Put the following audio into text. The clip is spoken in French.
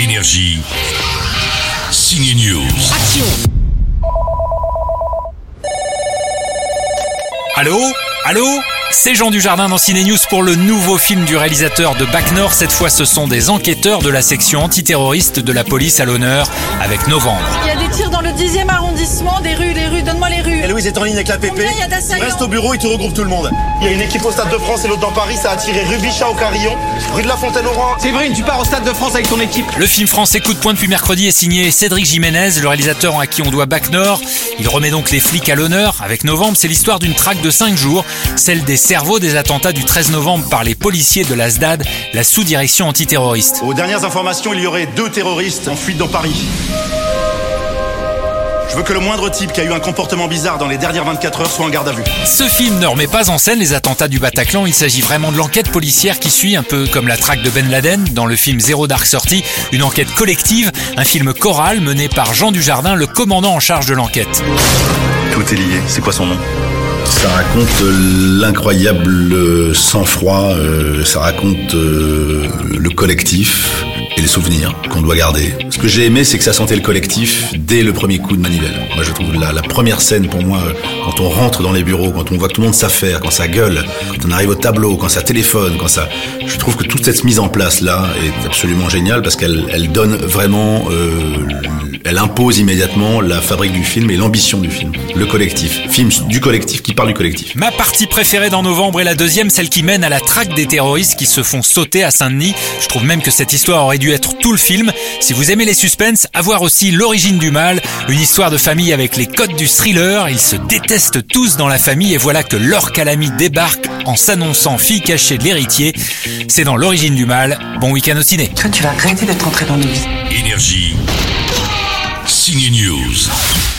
Énergie. Signe News. Action Allô? Allô? C'est Jean Dujardin dans Ciné News pour le nouveau film du réalisateur de Bac Nord. Cette fois, ce sont des enquêteurs de la section antiterroriste de la police à l'honneur avec Novembre. Dans le 10e arrondissement, des rues, les rues, donne-moi les rues. Et Louise est en ligne avec la PP. Reste au bureau, il te regroupe tout le monde. Il y a une équipe au Stade de France et l'autre dans Paris, ça a tiré rue Bichat au Carillon, rue de la Fontaine-Oran. Séverine, tu pars au Stade de France avec ton équipe. Le film français Coup de poing depuis mercredi est signé Cédric Jiménez, le réalisateur à qui on doit Bac Nord. Il remet donc les flics à l'honneur. Avec Novembre, c'est l'histoire d'une traque de 5 jours, celle des cerveaux des attentats du 13 novembre par les policiers de la SDAD, la sous-direction antiterroriste. Aux dernières informations, il y aurait deux terroristes en fuite dans Paris. Je veux que le moindre type qui a eu un comportement bizarre dans les dernières 24 heures soit en garde à vue. Ce film ne remet pas en scène les attentats du Bataclan, il s'agit vraiment de l'enquête policière qui suit un peu comme la traque de Ben Laden dans le film Zéro Dark Sortie, une enquête collective, un film choral mené par Jean Dujardin, le commandant en charge de l'enquête. Tout est lié, c'est quoi son nom? Ça raconte l'incroyable sang-froid, euh, ça raconte euh, le collectif souvenirs qu'on doit garder. Ce que j'ai aimé, c'est que ça sentait le collectif dès le premier coup de manivelle. Moi, je trouve la, la première scène pour moi, quand on rentre dans les bureaux, quand on voit que tout le monde s'affaire, quand ça gueule, quand on arrive au tableau, quand ça téléphone, quand ça, je trouve que toute cette mise en place là est absolument géniale parce qu'elle elle donne vraiment, euh, elle impose immédiatement la fabrique du film et l'ambition du film, le collectif, film du collectif qui parle du collectif. Ma partie préférée dans novembre est la deuxième, celle qui mène à la traque des terroristes qui se font sauter à Saint-Denis. Je trouve même que cette histoire aurait dû être tout le film. Si vous aimez les suspens, à voir aussi l'origine du mal, une histoire de famille avec les codes du thriller. Ils se détestent tous dans la famille et voilà que leur calamie débarque en s'annonçant fille cachée de l'héritier. C'est dans l'origine du mal. Bon week-end au ciné. Toi, tu vas regretter d'être entré dans nos vies. Énergie. Signe News.